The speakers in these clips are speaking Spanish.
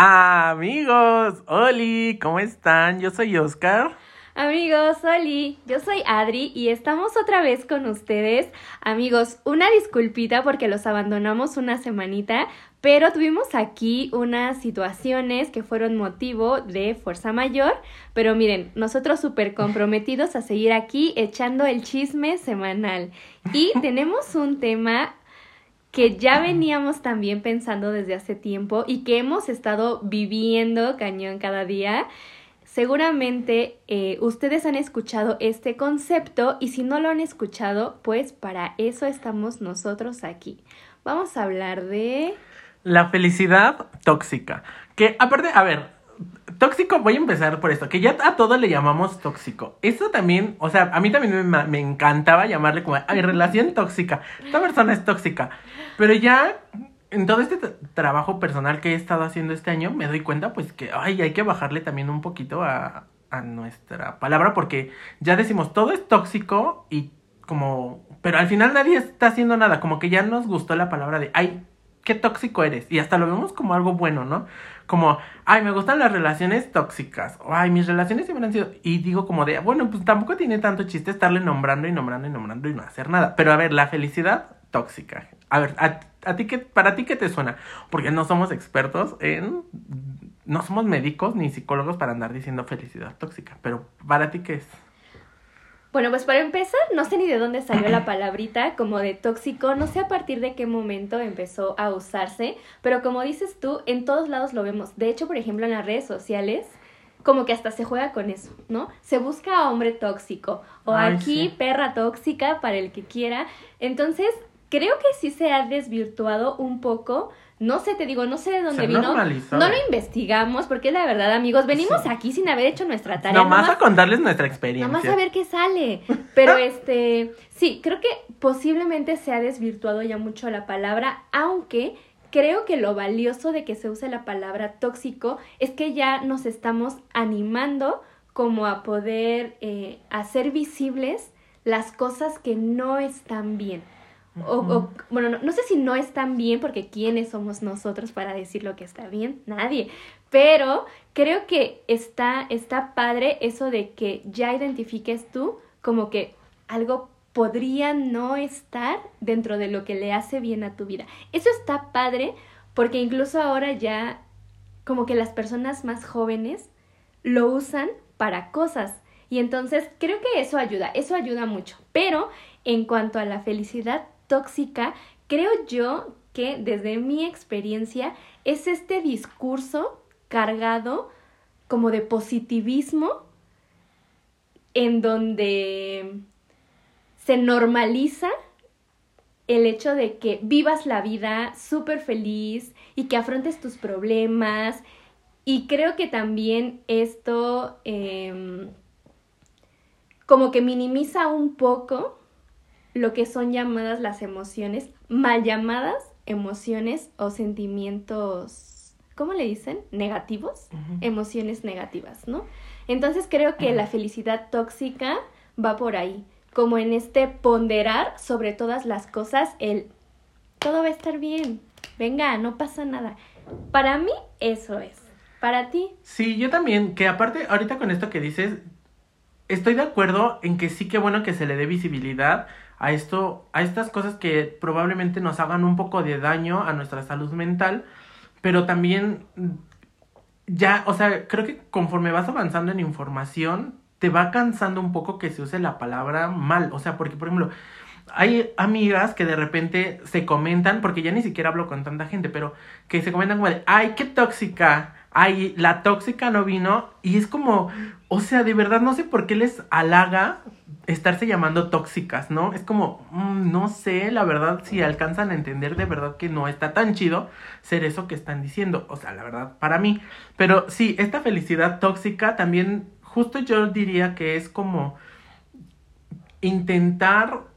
Amigos, Oli, ¿cómo están? Yo soy Oscar. Amigos, Oli, yo soy Adri y estamos otra vez con ustedes. Amigos, una disculpita porque los abandonamos una semanita, pero tuvimos aquí unas situaciones que fueron motivo de fuerza mayor. Pero miren, nosotros súper comprometidos a seguir aquí echando el chisme semanal. Y tenemos un tema que ya veníamos también pensando desde hace tiempo y que hemos estado viviendo cañón cada día. Seguramente eh, ustedes han escuchado este concepto y si no lo han escuchado, pues para eso estamos nosotros aquí. Vamos a hablar de... La felicidad tóxica. Que aparte, a ver, tóxico, voy a empezar por esto, que ya a todo le llamamos tóxico. Eso también, o sea, a mí también me, me encantaba llamarle como, ay, relación tóxica. Esta persona es tóxica. Pero ya en todo este trabajo personal que he estado haciendo este año, me doy cuenta pues que ay, hay que bajarle también un poquito a, a nuestra palabra porque ya decimos todo es tóxico y como... Pero al final nadie está haciendo nada, como que ya nos gustó la palabra de, ay, qué tóxico eres. Y hasta lo vemos como algo bueno, ¿no? Como, ay, me gustan las relaciones tóxicas. O, ay, mis relaciones siempre han sido. Y digo como de, bueno, pues tampoco tiene tanto chiste estarle nombrando y nombrando y nombrando y no hacer nada. Pero a ver, la felicidad tóxica. A ver, a, a ti qué, para ti qué te suena? Porque no somos expertos en, no somos médicos ni psicólogos para andar diciendo felicidad tóxica, pero para ti qué es? Bueno, pues para empezar, no sé ni de dónde salió la palabrita como de tóxico, no sé a partir de qué momento empezó a usarse, pero como dices tú, en todos lados lo vemos. De hecho, por ejemplo, en las redes sociales, como que hasta se juega con eso, ¿no? Se busca a hombre tóxico o aquí perra tóxica para el que quiera. Entonces, creo que sí se ha desvirtuado un poco. No sé, te digo, no sé de dónde vino. No lo investigamos, porque la verdad, amigos, venimos aquí sin haber hecho nuestra tarea. Nomás, nomás a contarles nuestra experiencia. Nomás a ver qué sale. Pero este, sí, creo que posiblemente se ha desvirtuado ya mucho la palabra, aunque creo que lo valioso de que se use la palabra tóxico es que ya nos estamos animando como a poder eh, hacer visibles las cosas que no están bien. O, bueno, no, sé si no están bien, porque ¿quiénes somos nosotros para decir lo que está bien? Nadie. Pero creo que está, está padre eso de que ya identifiques tú como que algo podría no estar dentro de lo que le hace bien a tu vida. Eso está padre porque incluso ahora ya como que las personas más jóvenes lo usan para cosas. Y entonces creo que eso ayuda, eso ayuda mucho. Pero en cuanto a la felicidad, tóxica, creo yo que desde mi experiencia es este discurso cargado como de positivismo en donde se normaliza el hecho de que vivas la vida súper feliz y que afrontes tus problemas. Y creo que también esto em, como que minimiza un poco lo que son llamadas las emociones, mal llamadas emociones o sentimientos, ¿cómo le dicen? Negativos, emociones negativas, ¿no? Entonces creo que la felicidad tóxica va por ahí, como en este ponderar sobre todas las cosas, el todo va a estar bien, venga, no pasa nada. Para mí eso es. Para ti. Sí, yo también, que aparte, ahorita con esto que dices, estoy de acuerdo en que sí que bueno que se le dé visibilidad a esto, a estas cosas que probablemente nos hagan un poco de daño a nuestra salud mental, pero también ya, o sea, creo que conforme vas avanzando en información, te va cansando un poco que se use la palabra mal, o sea, porque por ejemplo, hay amigas que de repente se comentan, porque ya ni siquiera hablo con tanta gente, pero que se comentan como de, ay, qué tóxica, ay, la tóxica no vino, y es como, o sea, de verdad no sé por qué les halaga estarse llamando tóxicas, ¿no? Es como, mm, no sé, la verdad, si alcanzan a entender de verdad que no está tan chido ser eso que están diciendo, o sea, la verdad, para mí. Pero sí, esta felicidad tóxica también, justo yo diría que es como intentar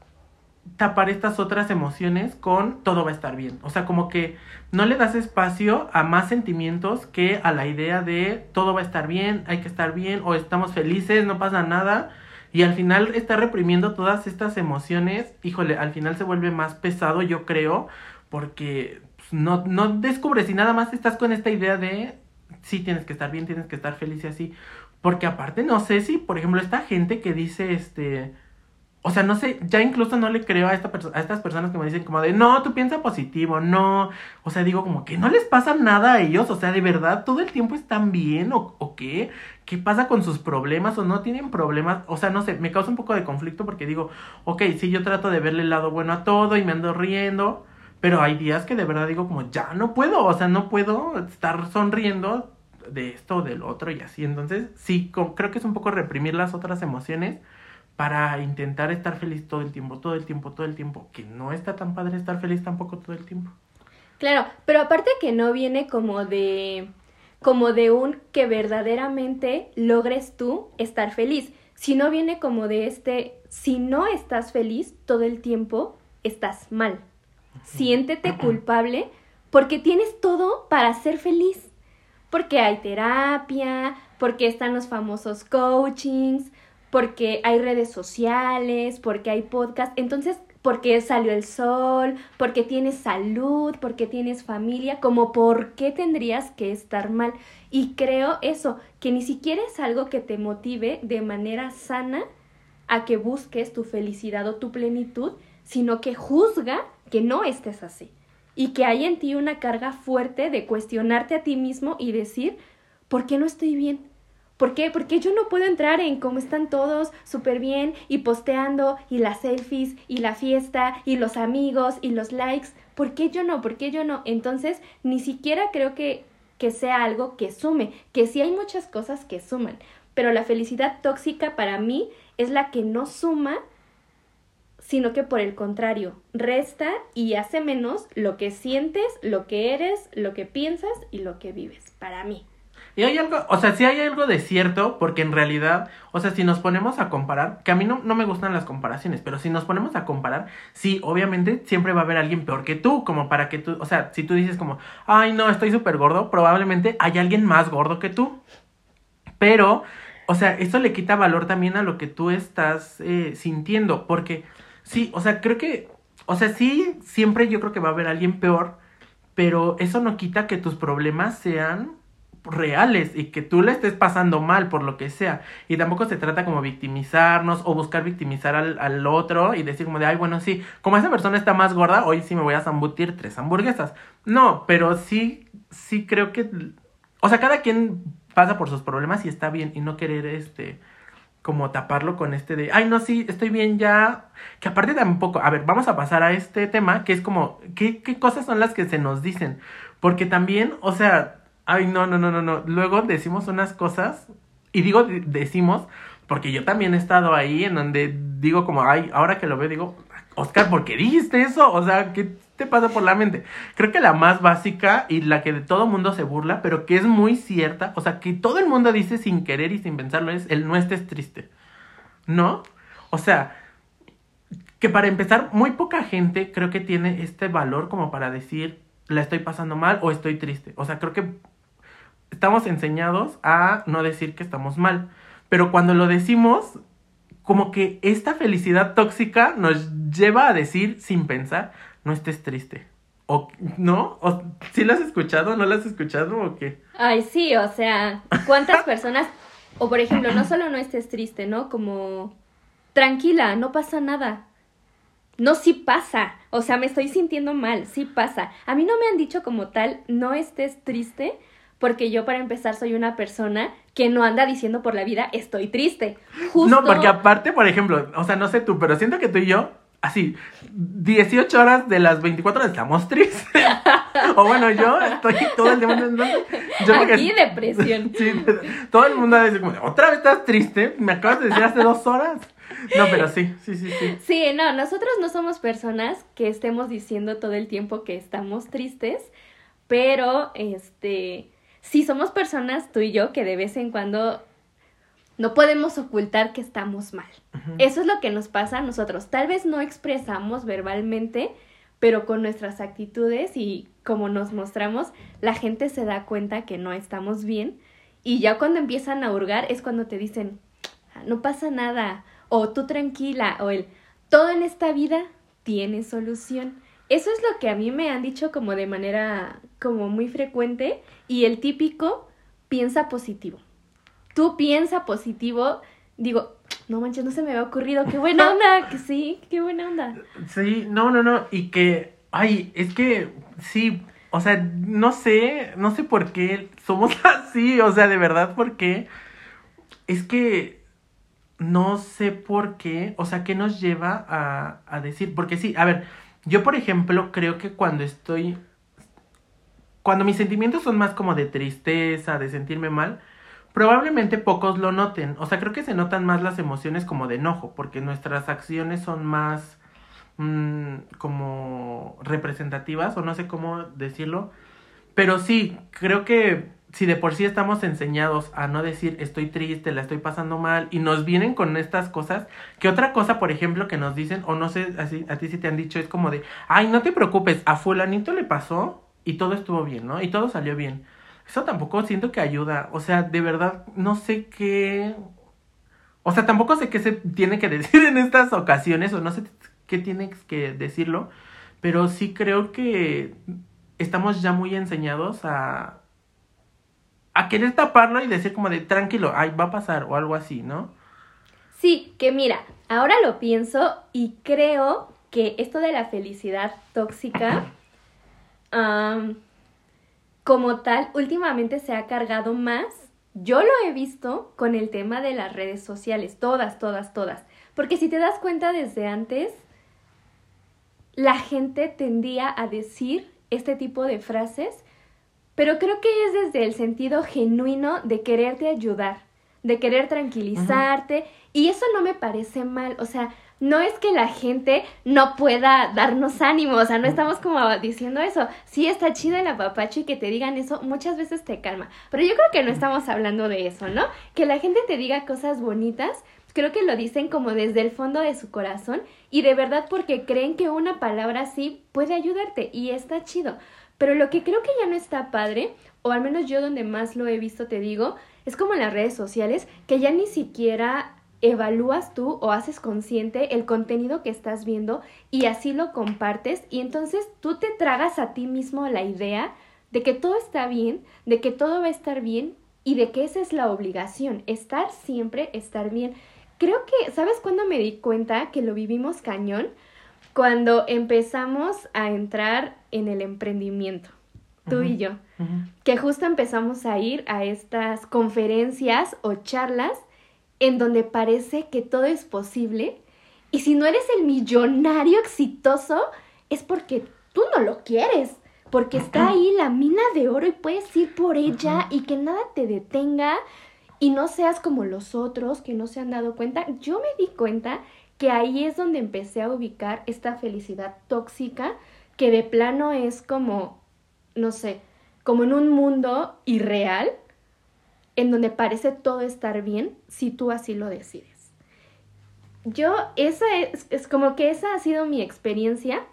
tapar estas otras emociones con todo va a estar bien. O sea, como que no le das espacio a más sentimientos que a la idea de todo va a estar bien, hay que estar bien, o estamos felices, no pasa nada y al final está reprimiendo todas estas emociones, híjole, al final se vuelve más pesado, yo creo, porque pues, no, no descubres y nada más estás con esta idea de sí tienes que estar bien, tienes que estar feliz y así. Porque aparte no sé si, por ejemplo, esta gente que dice, este, o sea, no sé, ya incluso no le creo a, esta a estas personas que me dicen como de, no, tú piensa positivo, no. O sea, digo como que no les pasa nada a ellos, o sea, de verdad, todo el tiempo están bien o, o qué. ¿Qué pasa con sus problemas o no tienen problemas? O sea, no sé, me causa un poco de conflicto porque digo, ok, sí, yo trato de verle el lado bueno a todo y me ando riendo, pero hay días que de verdad digo como, ya no puedo, o sea, no puedo estar sonriendo de esto o del otro y así. Entonces, sí, creo que es un poco reprimir las otras emociones para intentar estar feliz todo el tiempo, todo el tiempo, todo el tiempo, que no está tan padre estar feliz tampoco todo el tiempo. Claro, pero aparte que no viene como de como de un que verdaderamente logres tú estar feliz, sino viene como de este si no estás feliz todo el tiempo, estás mal. Siéntete culpable porque tienes todo para ser feliz. Porque hay terapia, porque están los famosos coachings, porque hay redes sociales, porque hay podcast, entonces, porque salió el sol, porque tienes salud, porque tienes familia, como por qué tendrías que estar mal. Y creo eso, que ni siquiera es algo que te motive de manera sana a que busques tu felicidad o tu plenitud, sino que juzga que no estés así. Y que hay en ti una carga fuerte de cuestionarte a ti mismo y decir, ¿por qué no estoy bien? ¿Por qué? Porque yo no puedo entrar en cómo están todos súper bien y posteando y las selfies y la fiesta y los amigos y los likes. ¿Por qué yo no? ¿Por qué yo no? Entonces, ni siquiera creo que, que sea algo que sume, que sí hay muchas cosas que suman, pero la felicidad tóxica para mí es la que no suma, sino que por el contrario, resta y hace menos lo que sientes, lo que eres, lo que piensas y lo que vives, para mí. Y hay algo, o sea, sí hay algo de cierto, porque en realidad, o sea, si nos ponemos a comparar, que a mí no, no me gustan las comparaciones, pero si nos ponemos a comparar, sí, obviamente siempre va a haber alguien peor que tú, como para que tú, o sea, si tú dices como, ay, no, estoy súper gordo, probablemente hay alguien más gordo que tú. Pero, o sea, eso le quita valor también a lo que tú estás eh, sintiendo, porque sí, o sea, creo que, o sea, sí, siempre yo creo que va a haber alguien peor, pero eso no quita que tus problemas sean reales y que tú le estés pasando mal por lo que sea. Y tampoco se trata como victimizarnos o buscar victimizar al, al, otro y decir como de, ay, bueno, sí, como esa persona está más gorda, hoy sí me voy a zambutir tres hamburguesas. No, pero sí, sí creo que, o sea, cada quien pasa por sus problemas y está bien y no querer este como taparlo con este de, ay, no, sí, estoy bien ya. Que aparte tampoco, a ver, vamos a pasar a este tema que es como, ¿qué, qué cosas son las que se nos dicen? Porque también, o sea, Ay, no, no, no, no, no. Luego decimos unas cosas, y digo decimos, porque yo también he estado ahí en donde digo como, ay, ahora que lo veo, digo, Oscar, ¿por qué dijiste eso? O sea, ¿qué te pasa por la mente? Creo que la más básica y la que de todo mundo se burla, pero que es muy cierta, o sea, que todo el mundo dice sin querer y sin pensarlo, es el no estés triste. ¿No? O sea, que para empezar, muy poca gente creo que tiene este valor como para decir, la estoy pasando mal o estoy triste. O sea, creo que estamos enseñados a no decir que estamos mal. Pero cuando lo decimos, como que esta felicidad tóxica nos lleva a decir sin pensar, no estés triste. O, ¿No? O, ¿Sí lo has escuchado? ¿No lo has escuchado o qué? Ay, sí, o sea, ¿cuántas personas, o por ejemplo, no solo no estés triste, ¿no? Como, tranquila, no pasa nada. No, sí pasa. O sea, me estoy sintiendo mal, sí pasa. A mí no me han dicho como tal, no estés triste, porque yo para empezar soy una persona que no anda diciendo por la vida estoy triste. No, porque aparte, por ejemplo, o sea, no sé tú, pero siento que tú y yo, así, 18 horas de las 24 horas estamos tristes. o bueno, yo estoy todo el tiempo... Yo Aquí depresión. sí, todo el mundo dice como, otra vez estás triste, me acabas de decir hace dos horas. No, pero sí, sí, sí, sí. Sí, no, nosotros no somos personas que estemos diciendo todo el tiempo que estamos tristes, pero este sí somos personas, tú y yo, que de vez en cuando no podemos ocultar que estamos mal. Eso es lo que nos pasa a nosotros. Tal vez no expresamos verbalmente, pero con nuestras actitudes y como nos mostramos, la gente se da cuenta que no estamos bien. Y ya cuando empiezan a hurgar es cuando te dicen, ah, no pasa nada, o tú tranquila, o el, todo en esta vida tiene solución. Eso es lo que a mí me han dicho como de manera como muy frecuente y el típico piensa positivo. Tú piensa positivo. Digo, no manches, no se me había ocurrido. Qué buena onda, que sí, qué buena onda. Sí, no, no, no. Y que, ay, es que sí, o sea, no sé, no sé por qué somos así, o sea, de verdad, por qué. Es que no sé por qué, o sea, qué nos lleva a, a decir, porque sí, a ver, yo por ejemplo creo que cuando estoy, cuando mis sentimientos son más como de tristeza, de sentirme mal, probablemente pocos lo noten, o sea, creo que se notan más las emociones como de enojo, porque nuestras acciones son más mm, como representativas, o no sé cómo decirlo, pero sí, creo que si de por sí estamos enseñados a no decir estoy triste, la estoy pasando mal, y nos vienen con estas cosas, que otra cosa, por ejemplo, que nos dicen, o no sé, así, a ti si te han dicho, es como de, ay, no te preocupes, a fulanito le pasó y todo estuvo bien, ¿no? Y todo salió bien. Eso tampoco siento que ayuda, o sea, de verdad, no sé qué... O sea, tampoco sé qué se tiene que decir en estas ocasiones, o no sé qué tienes que decirlo, pero sí creo que estamos ya muy enseñados a a querer taparlo y decir como de tranquilo, ay, va a pasar o algo así, ¿no? Sí, que mira, ahora lo pienso y creo que esto de la felicidad tóxica, um, como tal, últimamente se ha cargado más. Yo lo he visto con el tema de las redes sociales, todas, todas, todas. Porque si te das cuenta desde antes, la gente tendía a decir este tipo de frases pero creo que es desde el sentido genuino de quererte ayudar, de querer tranquilizarte, y eso no me parece mal, o sea, no es que la gente no pueda darnos ánimo, o sea, no estamos como diciendo eso. Sí está chido el apapacho y que te digan eso, muchas veces te calma. Pero yo creo que no estamos hablando de eso, ¿no? Que la gente te diga cosas bonitas, creo que lo dicen como desde el fondo de su corazón y de verdad porque creen que una palabra así puede ayudarte y está chido. Pero lo que creo que ya no está padre, o al menos yo donde más lo he visto te digo, es como en las redes sociales, que ya ni siquiera evalúas tú o haces consciente el contenido que estás viendo y así lo compartes y entonces tú te tragas a ti mismo la idea de que todo está bien, de que todo va a estar bien y de que esa es la obligación, estar siempre, estar bien. Creo que, ¿sabes cuándo me di cuenta que lo vivimos cañón? cuando empezamos a entrar en el emprendimiento, tú y yo, que justo empezamos a ir a estas conferencias o charlas en donde parece que todo es posible y si no eres el millonario exitoso es porque tú no lo quieres, porque está ahí la mina de oro y puedes ir por ella y que nada te detenga y no seas como los otros que no se han dado cuenta. Yo me di cuenta que ahí es donde empecé a ubicar esta felicidad tóxica que de plano es como, no sé, como en un mundo irreal en donde parece todo estar bien si tú así lo decides. Yo, esa es, como que esa ha sido mi experiencia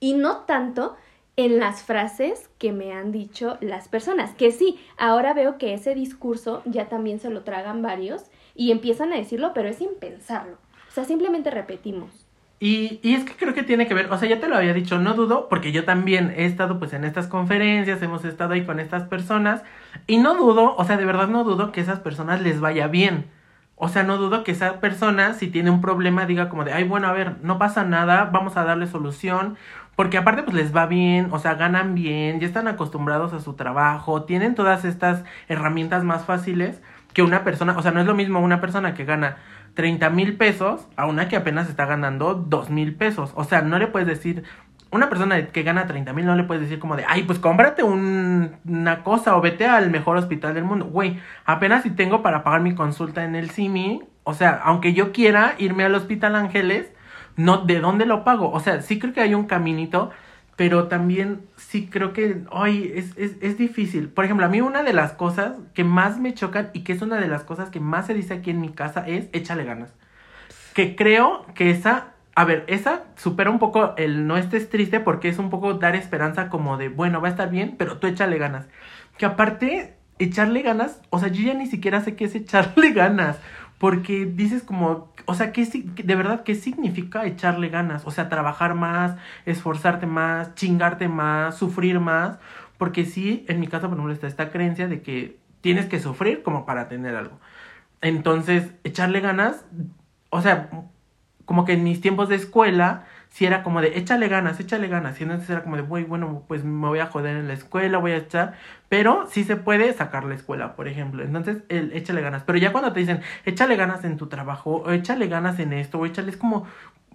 y no tanto en las frases que me han dicho las personas, que sí, ahora veo que ese discurso ya también se lo tragan varios y empiezan a decirlo, pero es sin pensarlo sea, simplemente repetimos. Y, y, es que creo que tiene que ver, o sea, ya te lo había dicho, no dudo, porque yo también he estado pues en estas conferencias, hemos estado ahí con estas personas, y no dudo, o sea, de verdad no dudo que esas personas les vaya bien. O sea, no dudo que esa persona, si tiene un problema, diga como de, ay, bueno, a ver, no pasa nada, vamos a darle solución, porque aparte pues les va bien, o sea, ganan bien, ya están acostumbrados a su trabajo, tienen todas estas herramientas más fáciles que una persona, o sea, no es lo mismo una persona que gana 30 mil pesos a una que apenas está ganando 2 mil pesos. O sea, no le puedes decir, una persona que gana 30 mil no le puedes decir como de, ay, pues cómprate una cosa o vete al mejor hospital del mundo. Güey, apenas si tengo para pagar mi consulta en el CIMI, o sea, aunque yo quiera irme al Hospital Ángeles, no, ¿de dónde lo pago? O sea, sí creo que hay un caminito pero también sí creo que hoy es, es, es, difícil. Por ejemplo, a mí una de las cosas que más me chocan y que es una de las cosas que más se dice aquí en mi casa es échale ganas. Que creo que esa, a ver, esa supera un poco el no estés triste porque es un poco dar esperanza como de, bueno, va a estar bien, pero tú échale ganas. Que aparte, echarle ganas, o sea, yo ya ni siquiera sé qué es echarle ganas. Porque dices como, o sea, ¿qué, de verdad, ¿qué significa echarle ganas? O sea, trabajar más, esforzarte más, chingarte más, sufrir más. Porque sí, en mi caso, por ejemplo, está esta creencia de que tienes que sufrir como para tener algo. Entonces, echarle ganas, o sea, como que en mis tiempos de escuela, si era como de échale ganas, échale ganas. Y entonces era como de, muy bueno, pues me voy a joder en la escuela, voy a echar. Pero sí se puede sacar la escuela, por ejemplo. Entonces, el échale ganas. Pero ya cuando te dicen, échale ganas en tu trabajo, o échale ganas en esto, o échale, es como,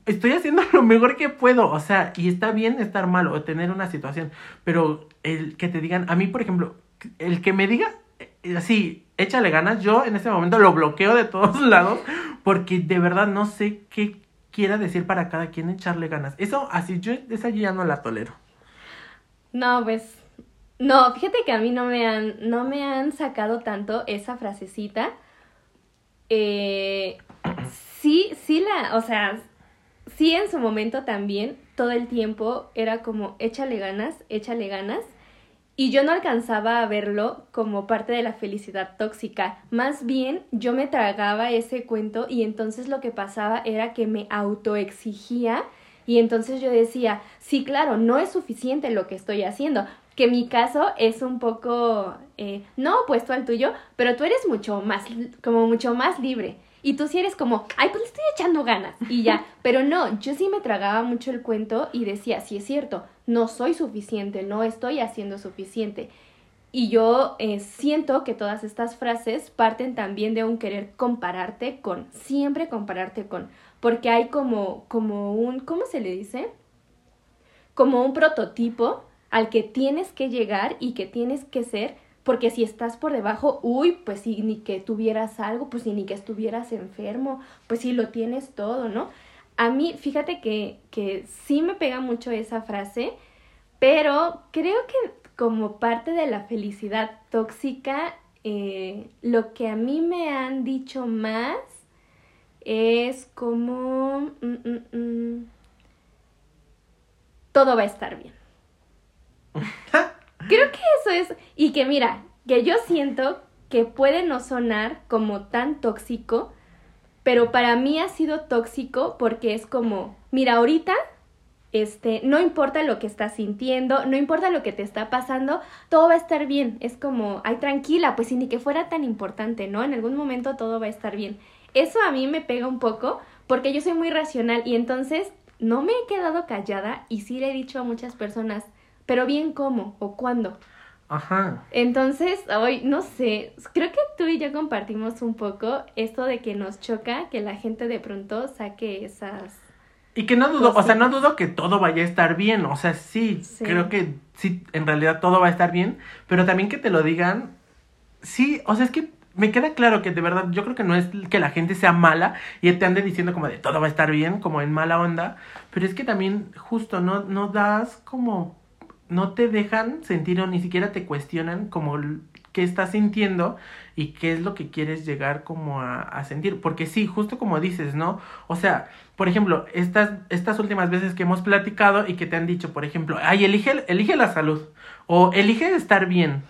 estoy haciendo lo mejor que puedo. O sea, y está bien estar mal o tener una situación. Pero el que te digan, a mí, por ejemplo, el que me diga eh, así, échale ganas, yo en este momento lo bloqueo de todos lados porque de verdad no sé qué quiera decir para cada quien echarle ganas. Eso así, yo esa ya no la tolero. No, pues no, fíjate que a mí no me han no me han sacado tanto esa frasecita. Eh, sí, sí la, o sea, sí en su momento también todo el tiempo era como échale ganas, échale ganas. Y yo no alcanzaba a verlo como parte de la felicidad tóxica. Más bien yo me tragaba ese cuento y entonces lo que pasaba era que me autoexigía y entonces yo decía, sí, claro, no es suficiente lo que estoy haciendo. Que mi caso es un poco, eh, no opuesto al tuyo, pero tú eres mucho más, como mucho más libre. Y tú sí eres como, ay, pues le estoy echando ganas y ya. Pero no, yo sí me tragaba mucho el cuento y decía, sí es cierto, no soy suficiente, no estoy haciendo suficiente. Y yo eh, siento que todas estas frases parten también de un querer compararte con, siempre compararte con, porque hay como, como un, ¿cómo se le dice? Como un prototipo al que tienes que llegar y que tienes que ser porque si estás por debajo, uy, pues si ni que tuvieras algo, pues si ni que estuvieras enfermo, pues si lo tienes todo, ¿no? A mí, fíjate que, que sí me pega mucho esa frase, pero creo que como parte de la felicidad tóxica, eh, lo que a mí me han dicho más es como... Mm, mm, mm, todo va a estar bien. Creo que eso es, y que mira, que yo siento que puede no sonar como tan tóxico, pero para mí ha sido tóxico porque es como, mira, ahorita, este, no importa lo que estás sintiendo, no importa lo que te está pasando, todo va a estar bien. Es como, ay, tranquila, pues ni que fuera tan importante, ¿no? En algún momento todo va a estar bien. Eso a mí me pega un poco porque yo soy muy racional y entonces no me he quedado callada y sí le he dicho a muchas personas, pero bien cómo o cuándo. Ajá. Entonces, hoy, no sé, creo que tú y yo compartimos un poco esto de que nos choca que la gente de pronto saque esas... Y que no dudo, o sea, no dudo que todo vaya a estar bien, o sea, sí, creo que sí, en realidad todo va a estar bien, pero también que te lo digan, sí, o sea, es que me queda claro que de verdad yo creo que no es que la gente sea mala y te ande diciendo como de todo va a estar bien, como en mala onda, pero es que también justo no, no das como no te dejan sentir o ni siquiera te cuestionan como qué estás sintiendo y qué es lo que quieres llegar como a, sentir. Porque sí, justo como dices, ¿no? O sea, por ejemplo, estas, estas últimas veces que hemos platicado y que te han dicho, por ejemplo, ay, elige, elige la salud o elige estar bien.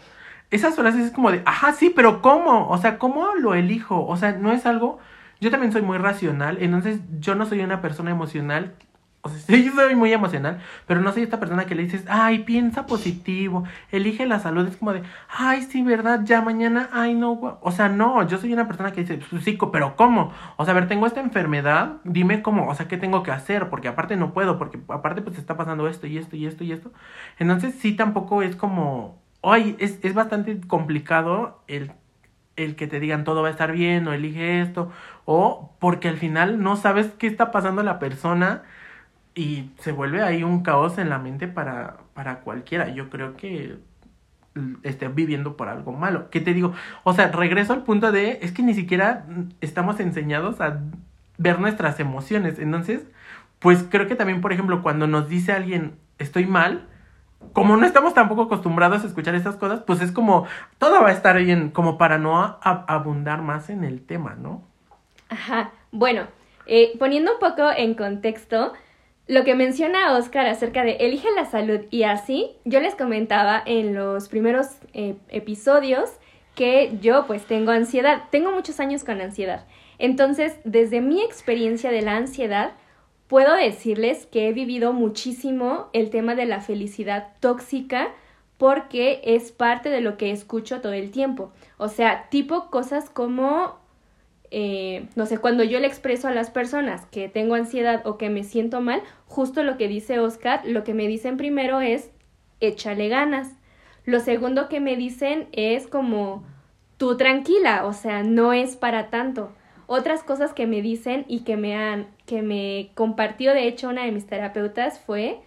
Esas frases es como de, ajá, sí, pero ¿cómo? O sea, ¿cómo lo elijo? O sea, no es algo... Yo también soy muy racional, entonces yo no soy una persona emocional o sea, yo soy muy emocional, pero no soy esta persona que le dices, ay, piensa positivo, elige la salud. Es como de, ay, sí, verdad, ya mañana, ay, no. O sea, no, yo soy una persona que dice, pues, sí, pero ¿cómo? O sea, a ver, tengo esta enfermedad, dime cómo, o sea, ¿qué tengo que hacer? Porque aparte no puedo, porque aparte pues está pasando esto y esto y esto y esto. Entonces, sí, tampoco es como, ay, es, es bastante complicado el el que te digan todo va a estar bien o elige esto o porque al final no sabes qué está pasando la persona y se vuelve ahí un caos en la mente para, para cualquiera. Yo creo que esté viviendo por algo malo. ¿Qué te digo? O sea, regreso al punto de, es que ni siquiera estamos enseñados a ver nuestras emociones. Entonces, pues creo que también, por ejemplo, cuando nos dice alguien, estoy mal, como no estamos tampoco acostumbrados a escuchar estas cosas, pues es como, todo va a estar bien, como para no abundar más en el tema, ¿no? Ajá, bueno, eh, poniendo un poco en contexto, lo que menciona Oscar acerca de elige la salud y así, yo les comentaba en los primeros eh, episodios que yo pues tengo ansiedad, tengo muchos años con ansiedad. Entonces, desde mi experiencia de la ansiedad, puedo decirles que he vivido muchísimo el tema de la felicidad tóxica porque es parte de lo que escucho todo el tiempo. O sea, tipo cosas como, eh, no sé, cuando yo le expreso a las personas que tengo ansiedad o que me siento mal, justo lo que dice Oscar, lo que me dicen primero es, échale ganas. Lo segundo que me dicen es como, tú tranquila, o sea, no es para tanto. Otras cosas que me dicen y que me han, que me compartió de hecho una de mis terapeutas fue,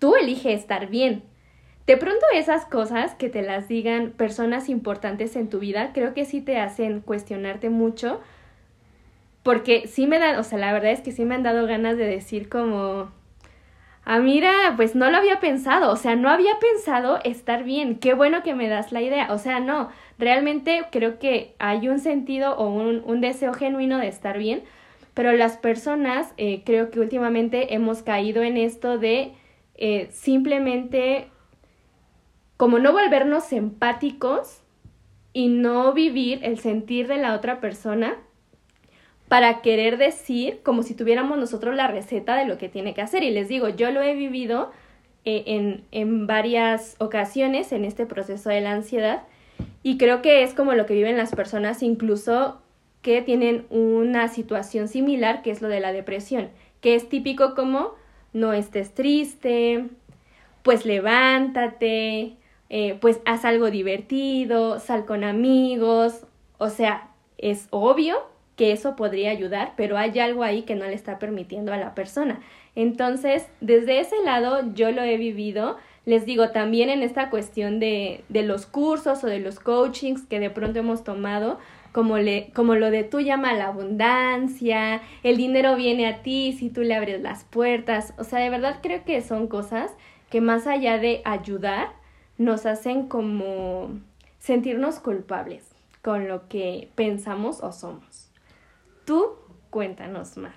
tú elige estar bien. De pronto esas cosas que te las digan personas importantes en tu vida, creo que sí te hacen cuestionarte mucho, porque sí me dan, o sea, la verdad es que sí me han dado ganas de decir como, ah, mira, pues no lo había pensado, o sea, no había pensado estar bien, qué bueno que me das la idea, o sea, no, realmente creo que hay un sentido o un, un deseo genuino de estar bien, pero las personas eh, creo que últimamente hemos caído en esto de eh, simplemente como no volvernos empáticos y no vivir el sentir de la otra persona para querer decir como si tuviéramos nosotros la receta de lo que tiene que hacer. Y les digo, yo lo he vivido eh, en, en varias ocasiones en este proceso de la ansiedad y creo que es como lo que viven las personas incluso que tienen una situación similar, que es lo de la depresión, que es típico como no estés triste, pues levántate, eh, pues haz algo divertido, sal con amigos, o sea, es obvio que eso podría ayudar, pero hay algo ahí que no le está permitiendo a la persona. Entonces, desde ese lado yo lo he vivido, les digo, también en esta cuestión de, de los cursos o de los coachings que de pronto hemos tomado, como, le, como lo de tú llama la abundancia, el dinero viene a ti si tú le abres las puertas, o sea, de verdad creo que son cosas que más allá de ayudar, nos hacen como sentirnos culpables con lo que pensamos o somos. Tú cuéntanos más.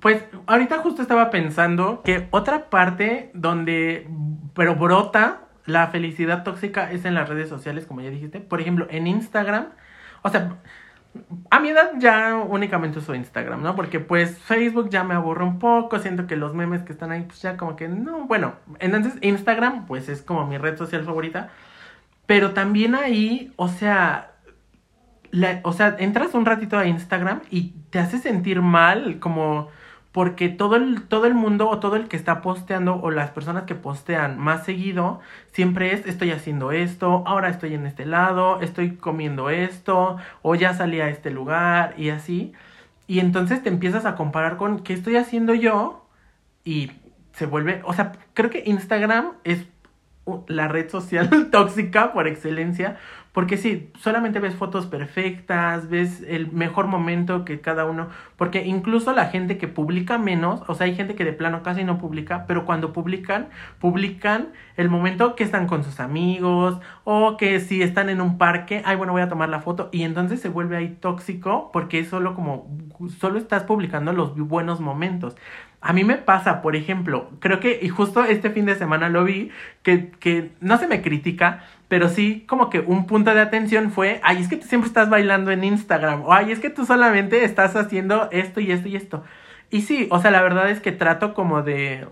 Pues ahorita justo estaba pensando que otra parte donde, pero brota la felicidad tóxica es en las redes sociales, como ya dijiste. Por ejemplo, en Instagram. O sea, a mi edad ya únicamente uso Instagram, ¿no? Porque pues Facebook ya me aburre un poco, siento que los memes que están ahí pues ya como que no, bueno, entonces Instagram pues es como mi red social favorita, pero también ahí, o sea, o sea, entras un ratito a Instagram y te hace sentir mal, como porque todo el, todo el mundo o todo el que está posteando o las personas que postean más seguido siempre es estoy haciendo esto, ahora estoy en este lado, estoy comiendo esto o ya salí a este lugar y así. Y entonces te empiezas a comparar con qué estoy haciendo yo y se vuelve, o sea, creo que Instagram es la red social tóxica por excelencia porque sí, solamente ves fotos perfectas, ves el mejor momento que cada uno, porque incluso la gente que publica menos, o sea, hay gente que de plano casi no publica, pero cuando publican, publican el momento que están con sus amigos o que si están en un parque, ay, bueno, voy a tomar la foto y entonces se vuelve ahí tóxico porque es solo como, solo estás publicando los buenos momentos. A mí me pasa, por ejemplo, creo que, y justo este fin de semana lo vi, que, que no se me critica, pero sí como que un punto de atención fue, ay, es que tú siempre estás bailando en Instagram, o ay, es que tú solamente estás haciendo esto y esto y esto. Y sí, o sea, la verdad es que trato como de,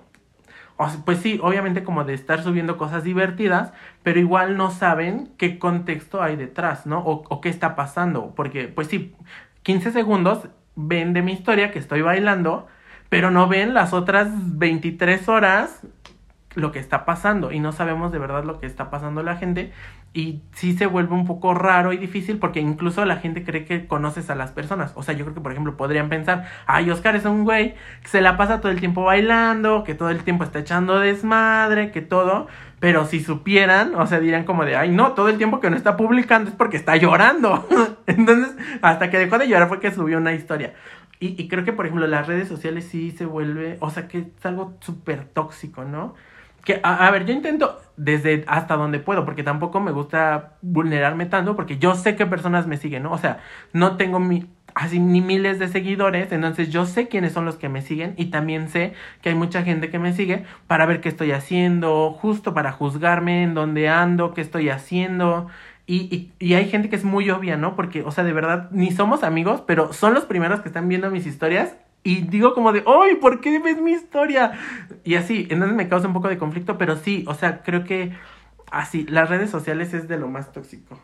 pues sí, obviamente como de estar subiendo cosas divertidas, pero igual no saben qué contexto hay detrás, ¿no? O, o qué está pasando, porque pues sí, 15 segundos ven de mi historia que estoy bailando, pero no ven las otras 23 horas lo que está pasando y no sabemos de verdad lo que está pasando la gente y sí se vuelve un poco raro y difícil porque incluso la gente cree que conoces a las personas. O sea, yo creo que por ejemplo podrían pensar, ay, Oscar es un güey que se la pasa todo el tiempo bailando, que todo el tiempo está echando desmadre, que todo, pero si supieran, o sea, dirían como de, ay, no, todo el tiempo que no está publicando es porque está llorando. Entonces, hasta que dejó de llorar fue que subió una historia. Y, y creo que, por ejemplo, las redes sociales sí se vuelve, o sea, que es algo súper tóxico, ¿no? Que, a, ver, yo intento desde hasta donde puedo, porque tampoco me gusta vulnerarme tanto, porque yo sé qué personas me siguen, ¿no? O sea, no tengo mi, así ni miles de seguidores, entonces yo sé quiénes son los que me siguen y también sé que hay mucha gente que me sigue para ver qué estoy haciendo, justo para juzgarme en dónde ando, qué estoy haciendo. Y, y, hay gente que es muy obvia, ¿no? Porque, o sea, de verdad, ni somos amigos, pero son los primeros que están viendo mis historias. Y digo como de, ¡ay! ¿Por qué ves mi historia? Y así, entonces me causa un poco de conflicto, pero sí, o sea, creo que así, las redes sociales es de lo más tóxico.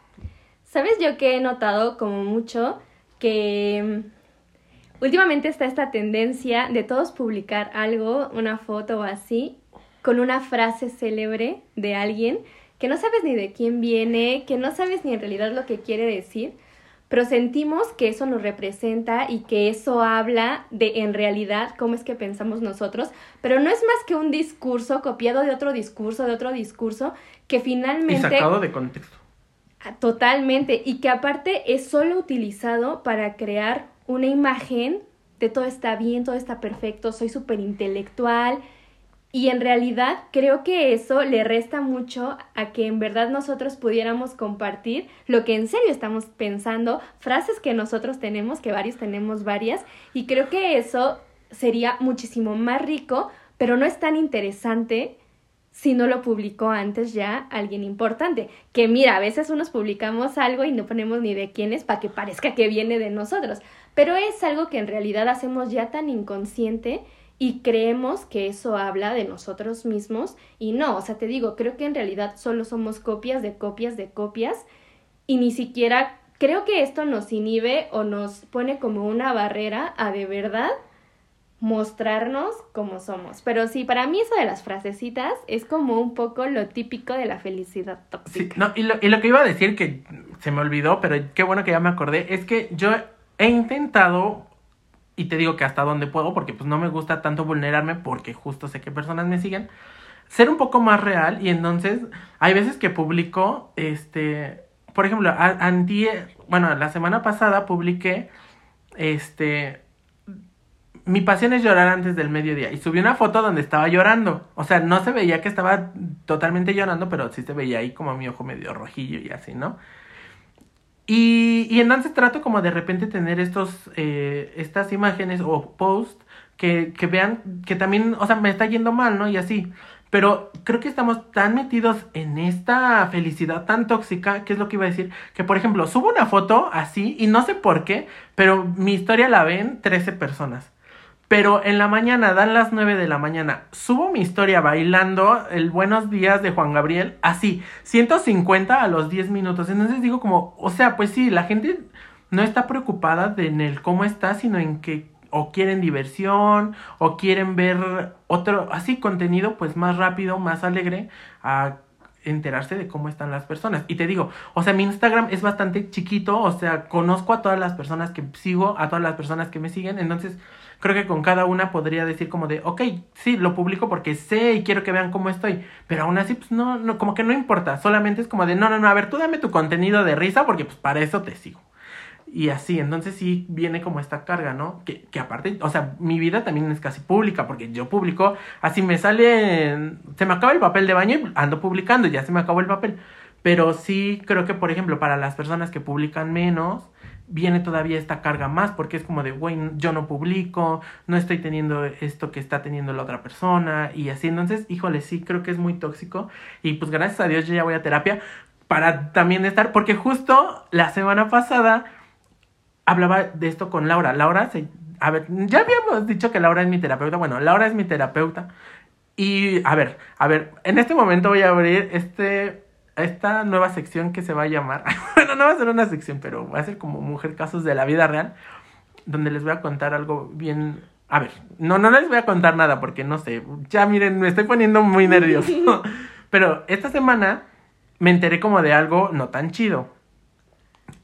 ¿Sabes yo que he notado como mucho que mm, últimamente está esta tendencia de todos publicar algo, una foto o así, con una frase célebre de alguien que no sabes ni de quién viene, que no sabes ni en realidad lo que quiere decir, pero sentimos que eso nos representa y que eso habla de en realidad cómo es que pensamos nosotros, pero no es más que un discurso copiado de otro discurso, de otro discurso, que finalmente... Y sacado de contexto. Ah, totalmente, y que aparte es solo utilizado para crear una imagen de todo está bien, todo está perfecto, soy súper intelectual, y en realidad creo que eso le resta mucho a que en verdad nosotros pudiéramos compartir lo que en serio estamos pensando, frases que nosotros tenemos, que varios tenemos varias, y creo que eso sería muchísimo más rico, pero no es tan interesante si no lo publicó antes ya alguien importante. Que mira, a veces unos publicamos algo y no ponemos ni de quién es para que parezca que viene de nosotros, pero es algo que en realidad hacemos ya tan inconsciente y creemos que eso habla de nosotros mismos y no, o sea, te digo, creo que en realidad solo somos copias de copias de copias y ni siquiera creo que esto nos inhibe o nos pone como una barrera a de verdad mostrarnos como somos. Pero sí, para mí eso de las frasecitas es como un poco lo típico de la felicidad tóxica. Sí, no, y lo, y lo que iba a decir que se me olvidó, pero qué bueno que ya me acordé, es que yo he intentado y te digo que hasta donde puedo, porque pues no me gusta tanto vulnerarme, porque justo sé que personas me siguen, ser un poco más real y entonces hay veces que publico, este, por ejemplo, antier, bueno, la semana pasada publiqué, este, mi pasión es llorar antes del mediodía y subí una foto donde estaba llorando, o sea, no se veía que estaba totalmente llorando, pero sí se veía ahí como mi ojo medio rojillo y así, ¿no? Y, y entonces trato como de repente tener estos, eh, estas imágenes o posts que, que vean que también, o sea, me está yendo mal, ¿no? Y así. Pero creo que estamos tan metidos en esta felicidad tan tóxica, que es lo que iba a decir, que por ejemplo, subo una foto así y no sé por qué, pero mi historia la ven 13 personas. Pero en la mañana, dan las 9 de la mañana, subo mi historia bailando el Buenos Días de Juan Gabriel, así, 150 a los 10 minutos. Entonces digo como, o sea, pues sí, la gente no está preocupada de en el cómo está, sino en que o quieren diversión o quieren ver otro, así, contenido pues más rápido, más alegre, a enterarse de cómo están las personas. Y te digo, o sea, mi Instagram es bastante chiquito, o sea, conozco a todas las personas que sigo, a todas las personas que me siguen, entonces creo que con cada una podría decir como de, ok, sí, lo publico porque sé y quiero que vean cómo estoy, pero aún así, pues no, no, como que no importa, solamente es como de, no, no, no, a ver, tú dame tu contenido de risa porque pues para eso te sigo. Y así, entonces sí viene como esta carga, ¿no? Que, que aparte, o sea, mi vida también es casi pública, porque yo publico, así me sale, se me acaba el papel de baño y ando publicando, ya se me acabó el papel. Pero sí creo que, por ejemplo, para las personas que publican menos, viene todavía esta carga más porque es como de, güey, yo no publico, no estoy teniendo esto que está teniendo la otra persona y así. Entonces, híjole, sí, creo que es muy tóxico y pues gracias a Dios yo ya voy a terapia para también estar, porque justo la semana pasada hablaba de esto con Laura. Laura, se, a ver, ya habíamos dicho que Laura es mi terapeuta, bueno, Laura es mi terapeuta. Y a ver, a ver, en este momento voy a abrir este esta nueva sección que se va a llamar, bueno, no va a ser una sección, pero va a ser como Mujer Casos de la Vida Real, donde les voy a contar algo bien... A ver, no, no les voy a contar nada porque no sé, ya miren, me estoy poniendo muy nervioso. pero esta semana me enteré como de algo no tan chido.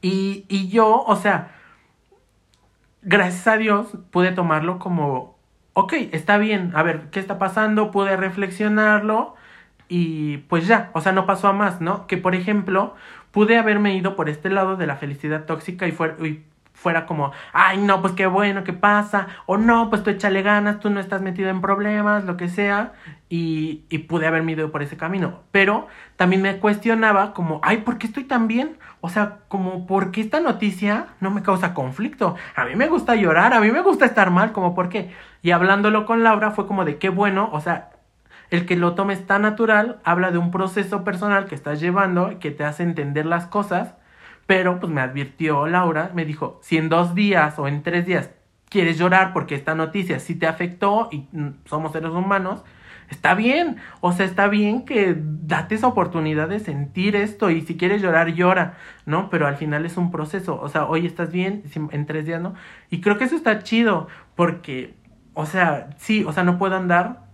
Y, y yo, o sea, gracias a Dios pude tomarlo como, ok, está bien, a ver, ¿qué está pasando? Pude reflexionarlo y pues ya, o sea, no pasó a más, ¿no? Que por ejemplo, pude haberme ido por este lado de la felicidad tóxica y, fuera, fuera como, ay, no, pues qué bueno, ¿qué pasa? O no, pues tú échale ganas, tú no estás metido en problemas, lo que sea, y, y pude haberme ido por ese camino. Pero también me cuestionaba como, ay, ¿por qué estoy tan bien? O sea, como, ¿por qué esta noticia no me causa conflicto? A mí me gusta llorar, a mí me gusta estar mal, como, ¿por qué? Y hablándolo con Laura fue como de, qué bueno, o sea, el que lo tomes tan natural habla de un proceso personal que estás llevando, que te hace entender las cosas, pero pues me advirtió Laura, me dijo, si en dos días o en tres días quieres llorar porque esta noticia sí te afectó y mm, somos seres humanos, está bien, o sea, está bien que date esa oportunidad de sentir esto y si quieres llorar, llora, ¿no? Pero al final es un proceso, o sea, hoy estás bien, en tres días, ¿no? Y creo que eso está chido, porque, o sea, sí, o sea, no puedo andar,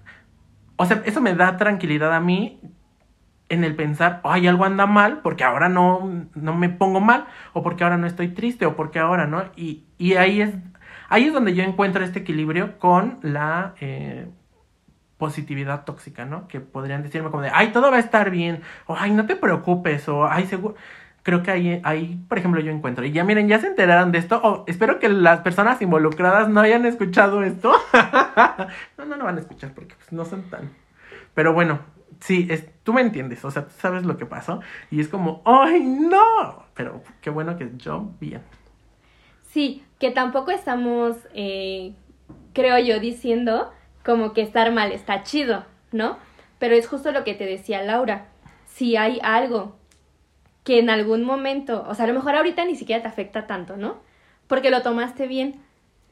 o sea, eso me da tranquilidad a mí en el pensar, ay, algo anda mal, porque ahora no, no me pongo mal, o porque ahora no estoy triste, o porque ahora, ¿no? Y, y ahí es, ahí es donde yo encuentro este equilibrio con la eh, positividad tóxica, ¿no? Que podrían decirme como de, ay, todo va a estar bien, o ay, no te preocupes, o ay, seguro. Creo que ahí, ahí, por ejemplo, yo encuentro. Y ya miren, ya se enteraron de esto. O espero que las personas involucradas no hayan escuchado esto. no, no, no van a escuchar porque pues, no son tan. Pero bueno, sí, es, tú me entiendes, o sea, tú sabes lo que pasó y es como, ¡ay, no! Pero qué bueno que yo, bien. Sí, que tampoco estamos, eh, creo yo, diciendo como que estar mal está chido, ¿no? Pero es justo lo que te decía Laura, si hay algo que en algún momento, o sea, a lo mejor ahorita ni siquiera te afecta tanto, ¿no? Porque lo tomaste bien,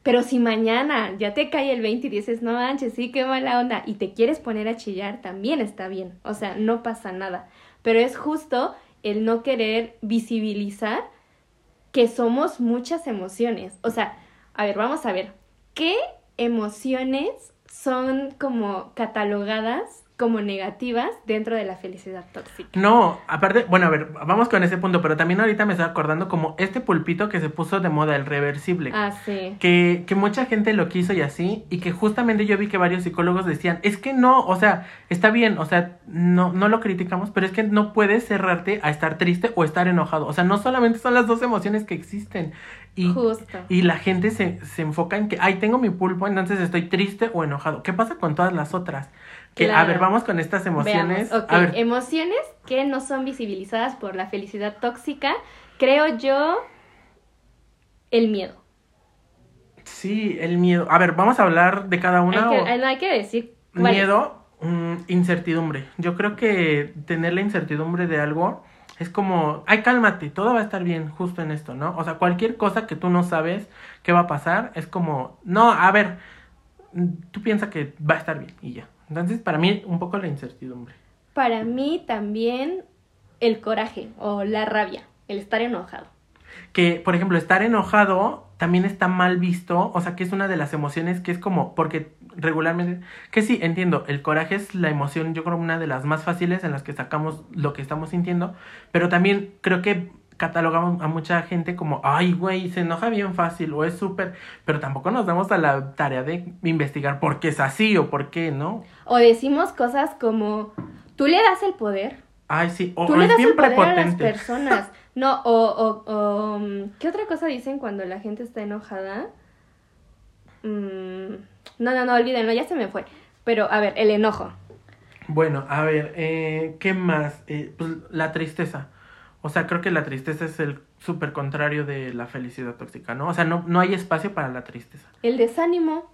pero si mañana ya te cae el 20 y dices, no manches, sí, qué mala onda, y te quieres poner a chillar, también está bien. O sea, no pasa nada. Pero es justo el no querer visibilizar que somos muchas emociones. O sea, a ver, vamos a ver. ¿Qué emociones son como catalogadas como negativas dentro de la felicidad tóxica. No, aparte, bueno, a ver, vamos con ese punto, pero también ahorita me estoy acordando como este pulpito que se puso de moda, el reversible. Ah, sí. Que, que mucha gente lo quiso y así, y que justamente yo vi que varios psicólogos decían, es que no, o sea, está bien, o sea, no, no lo criticamos, pero es que no puedes cerrarte a estar triste o estar enojado. O sea, no solamente son las dos emociones que existen. Y, Justo. y la gente se, se enfoca en que, ay, tengo mi pulpo, entonces estoy triste o enojado. ¿Qué pasa con todas las otras? Que, a ver, vamos con estas emociones. Veamos, A ver, Emociones que no son visibilizadas por la felicidad tóxica. Creo yo, el miedo. sí, el miedo. A ver, vamos a hablar de cada una. hay, que, eh, no, hay que decir cuál. Miedo, mm, incertidumbre. Yo creo que tener la incertidumbre de algo es como, ay, cálmate, todo va a estar bien justo en esto, ¿no? O sea, cualquier cosa que tú no sabes qué va a pasar, es como, no, a ver, mm, tú piensas que va a estar bien y ya. Entonces, para mí, un poco la incertidumbre. Para mí también el coraje o la rabia, el estar enojado. que, por ejemplo, estar enojado también está mal visto, o sea, que es una de las emociones que es como, porque regularmente, que sí, entiendo, el coraje es la emoción, yo creo, una de las más fáciles en las que sacamos lo que estamos sintiendo, pero también creo que catalogamos a mucha gente como, ay, güey, se enoja bien fácil o es súper, pero tampoco nos damos a la tarea de investigar por qué es así o por qué, ¿no? O decimos cosas como, tú le das el poder, Ay, sí, o, tú o le das el poder a las personas. No, o, o, o, mm, ¿qué otra cosa dicen cuando la gente está enojada? Mm, no, no, no, olvídenlo, ya se me fue. Pero, a ver, el enojo. Bueno, a ver, eh, ¿qué más? Eh, pues la tristeza. O sea, creo que la tristeza es el súper contrario de la felicidad tóxica, ¿no? O sea, no, no hay espacio para la tristeza. El desánimo,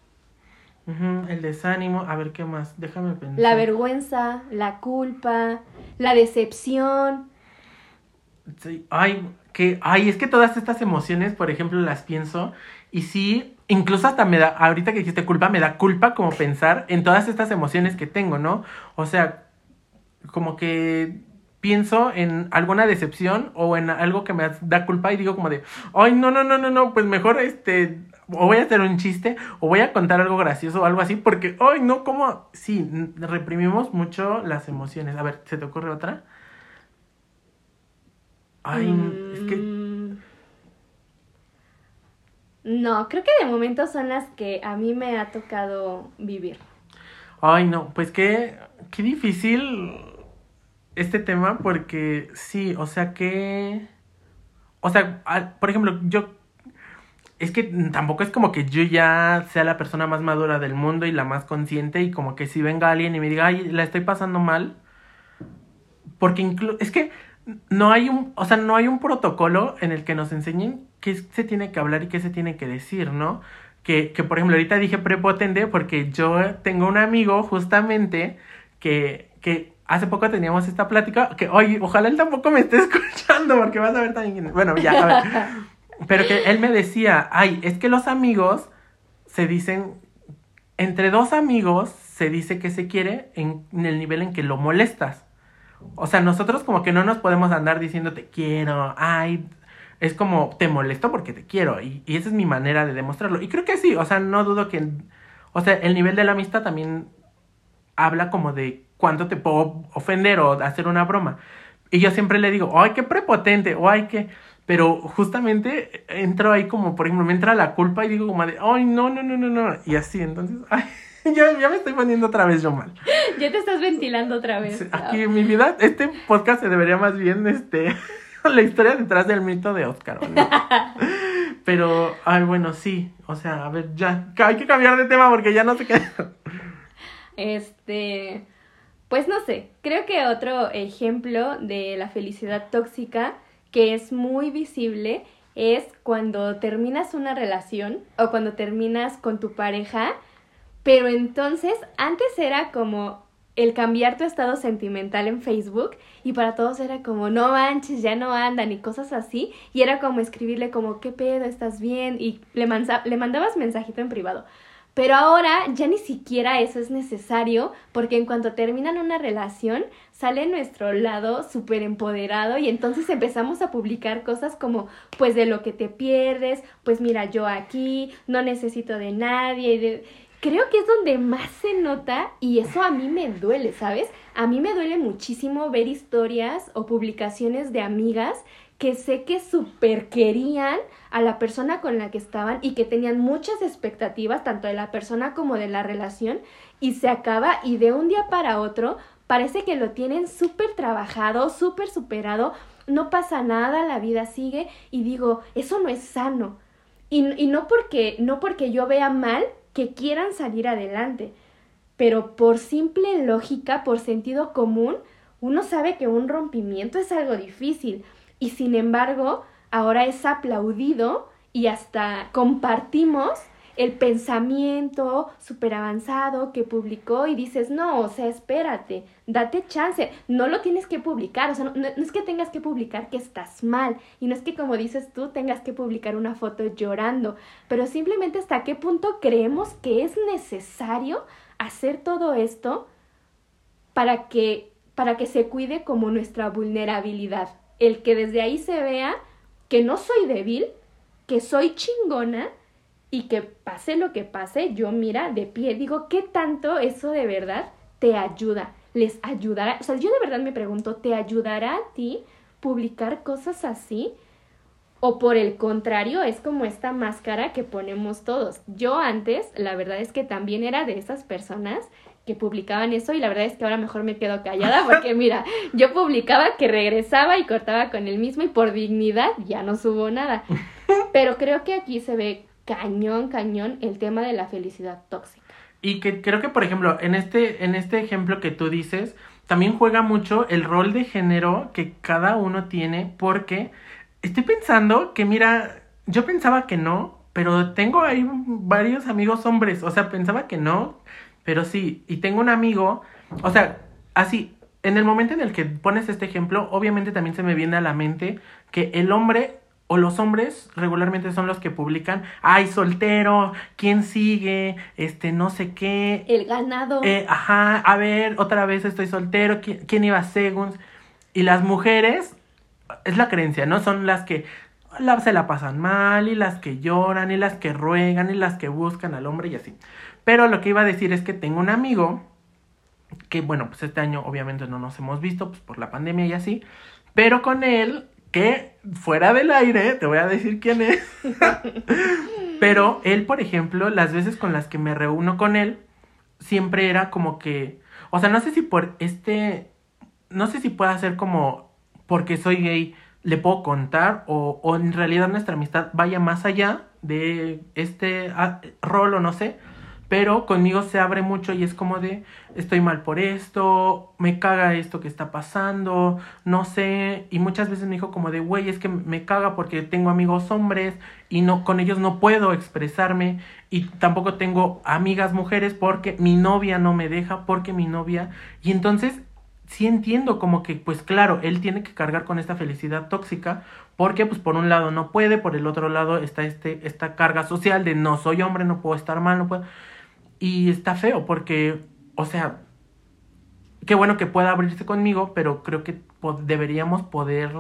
el desánimo, a ver, ¿qué más? Déjame pensar. la vergüenza, la culpa, la decepción. Sí, ay, que, ay, es que todas estas emociones, por ejemplo, las pienso y sí, incluso hasta me da, ahorita que dijiste culpa, me da culpa como pensar en todas estas emociones que tengo, ¿no? O sea, como que pienso en alguna decepción o en algo que me da culpa y digo como de, ay, no, no, no, no, no, pues mejor este, o voy a hacer un chiste o voy a contar algo gracioso o algo así porque, ay, no, como, sí, reprimimos mucho las emociones. A ver, ¿se te ocurre otra? Ay, es que, Mm, No, creo que de momento son las que a mí me ha tocado vivir. ay, no, pues qué, qué difícil este tema porque sí, o sea que, o sea, por ejemplo, yo, es que tampoco es como que yo ya sea la persona más madura del mundo y la más consciente y como que si venga alguien y me diga, ay, la estoy pasando mal, porque inclu es que no hay un, o sea, no hay un protocolo en el que nos enseñen qué se tiene que hablar y qué se tiene que decir, ¿no? Que, que por ejemplo, ahorita dije prepotente porque yo tengo un amigo justamente que, que hace poco teníamos esta plática, que, oye, ojalá él tampoco me esté escuchando porque vas a ver también quién es. Bueno, ya, a ver. Pero que él me decía, ay, es que los amigos se dicen, entre dos amigos se dice que se quiere en, en el nivel en que lo molestas. O sea, nosotros como que no nos podemos andar diciendo te quiero, ay, es como te molesto porque te quiero y, y esa es mi manera de demostrarlo. Y creo que sí, o sea, no dudo que, o sea, el nivel de la amistad también habla como de cuánto te puedo ofender o hacer una broma. Y yo siempre le digo, ay, qué prepotente, o ay, qué... Pero justamente entro ahí como, por ejemplo, me entra la culpa y digo como de, ay, no, no, no, no, no. Y así, entonces, ay, ya, ya me estoy poniendo otra vez yo mal. Ya te estás ventilando otra vez. Aquí en mi vida, este podcast se debería más bien, este, la historia detrás del mito de Oscar. ¿no? Pero, ay, bueno, sí. O sea, a ver, ya, hay que cambiar de tema porque ya no sé qué. Este, pues no sé, creo que otro ejemplo de la felicidad tóxica que es muy visible es cuando terminas una relación o cuando terminas con tu pareja, pero entonces antes era como el cambiar tu estado sentimental en Facebook y para todos era como no manches, ya no andan y cosas así y era como escribirle como qué pedo, estás bien y le, le mandabas mensajito en privado. Pero ahora ya ni siquiera eso es necesario porque en cuanto terminan una relación sale nuestro lado súper empoderado y entonces empezamos a publicar cosas como pues de lo que te pierdes, pues mira yo aquí, no necesito de nadie. Creo que es donde más se nota y eso a mí me duele, ¿sabes? A mí me duele muchísimo ver historias o publicaciones de amigas que sé que súper querían a la persona con la que estaban y que tenían muchas expectativas, tanto de la persona como de la relación, y se acaba y de un día para otro parece que lo tienen súper trabajado, súper superado, no pasa nada, la vida sigue y digo, eso no es sano. Y, y no, porque, no porque yo vea mal que quieran salir adelante, pero por simple lógica, por sentido común, uno sabe que un rompimiento es algo difícil y sin embargo ahora es aplaudido y hasta compartimos el pensamiento súper avanzado que publicó y dices, no, o sea, espérate, date chance, no lo tienes que publicar, o sea, no, no, es que tengas que publicar que estás mal, y no es que como dices tú tengas que publicar una foto llorando, pero simplemente hasta qué punto creemos que es necesario hacer todo esto para que, para que se cuide como nuestra vulnerabilidad el que desde ahí se vea que no soy débil, que soy chingona y que pase lo que pase, yo mira de pie, digo, ¿qué tanto eso de verdad te ayuda? ¿Les ayudará? O sea, yo de verdad me pregunto, ¿te ayudará a ti publicar cosas así? O por el contrario, es como esta máscara que ponemos todos. Yo antes, la verdad es que también era de esas personas que publicaban eso y la verdad es que ahora mejor me quedo callada porque mira, yo publicaba que regresaba y cortaba con el mismo y por dignidad ya no subo nada. Pero creo que aquí se ve cañón, cañón el tema de la felicidad tóxica. Y que creo que, por ejemplo, en este, en este ejemplo que tú dices, también juega mucho el rol de género que cada uno tiene porque estoy pensando que, mira, yo pensaba que no, pero tengo ahí varios amigos hombres, o sea, pensaba que no, pero sí, y tengo un amigo, o sea, así, en el momento en el que pones este ejemplo, obviamente también se me viene a la mente que el hombre o los hombres regularmente son los que publican, ay, soltero, ¿quién sigue? Este, no sé qué. El ganado. Eh, ajá, a ver, otra vez estoy soltero, ¿quién, quién iba según? Y las mujeres, es la creencia, ¿no? Son las que la, se la pasan mal y las que lloran y las que ruegan y las que buscan al hombre y así. Pero lo que iba a decir es que tengo un amigo que, bueno, pues este año obviamente no nos hemos visto pues, por la pandemia y así, pero con él, que fuera del aire, te voy a decir quién es, pero él, por ejemplo, las veces con las que me reúno con él, siempre era como que, o sea, no sé si por este, no sé si pueda ser como porque soy gay, le puedo contar o, o en realidad nuestra amistad vaya más allá de este ah, rol o no sé, pero conmigo se abre mucho y es como de estoy mal por esto, me caga esto que está pasando, no sé, y muchas veces me dijo como de güey, es que me caga porque tengo amigos hombres y no con ellos no puedo expresarme y tampoco tengo amigas mujeres porque mi novia no me deja, porque mi novia y entonces sí entiendo como que, pues claro, él tiene que cargar con esta felicidad tóxica, porque pues por un lado no puede, por el otro lado está este, esta carga social de no soy hombre, no puedo estar mal, no puedo. Y está feo porque o sea, qué bueno que pueda abrirse conmigo, pero creo que deberíamos poder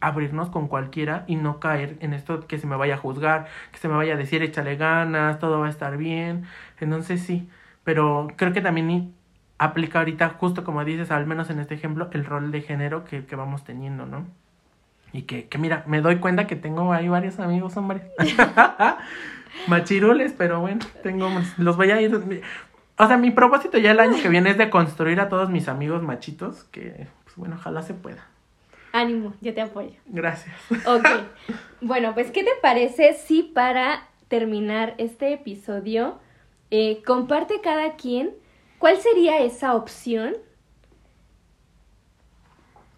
abrirnos con cualquiera y no caer en esto que se me vaya a juzgar, que se me vaya a decir échale ganas, todo va a estar bien. Entonces sí, pero creo que también aplica ahorita, justo como dices, al menos en este ejemplo, el rol de género que, que vamos teniendo, ¿no? Y que, que mira, me doy cuenta que tengo ahí varios amigos hombres. Machirules, pero bueno, tengo, los voy a ir. O sea, mi propósito ya el año que viene es de construir a todos mis amigos machitos, que, pues bueno, ojalá se pueda. Ánimo, yo te apoyo. Gracias. Ok. Bueno, pues, ¿qué te parece si para terminar este episodio eh, comparte cada quien cuál sería esa opción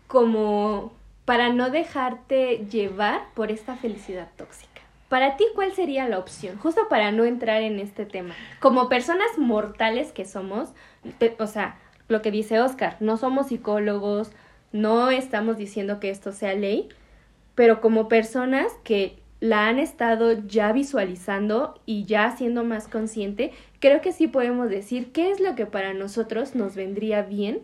como para no dejarte llevar por esta felicidad tóxica? Para ti, ¿cuál sería la opción? Justo para no entrar en este tema. Como personas mortales que somos, o sea, lo que dice Oscar, no somos psicólogos, no estamos diciendo que esto sea ley, pero como personas que la han estado ya visualizando y ya siendo más consciente, creo que sí podemos decir qué es lo que para nosotros nos vendría bien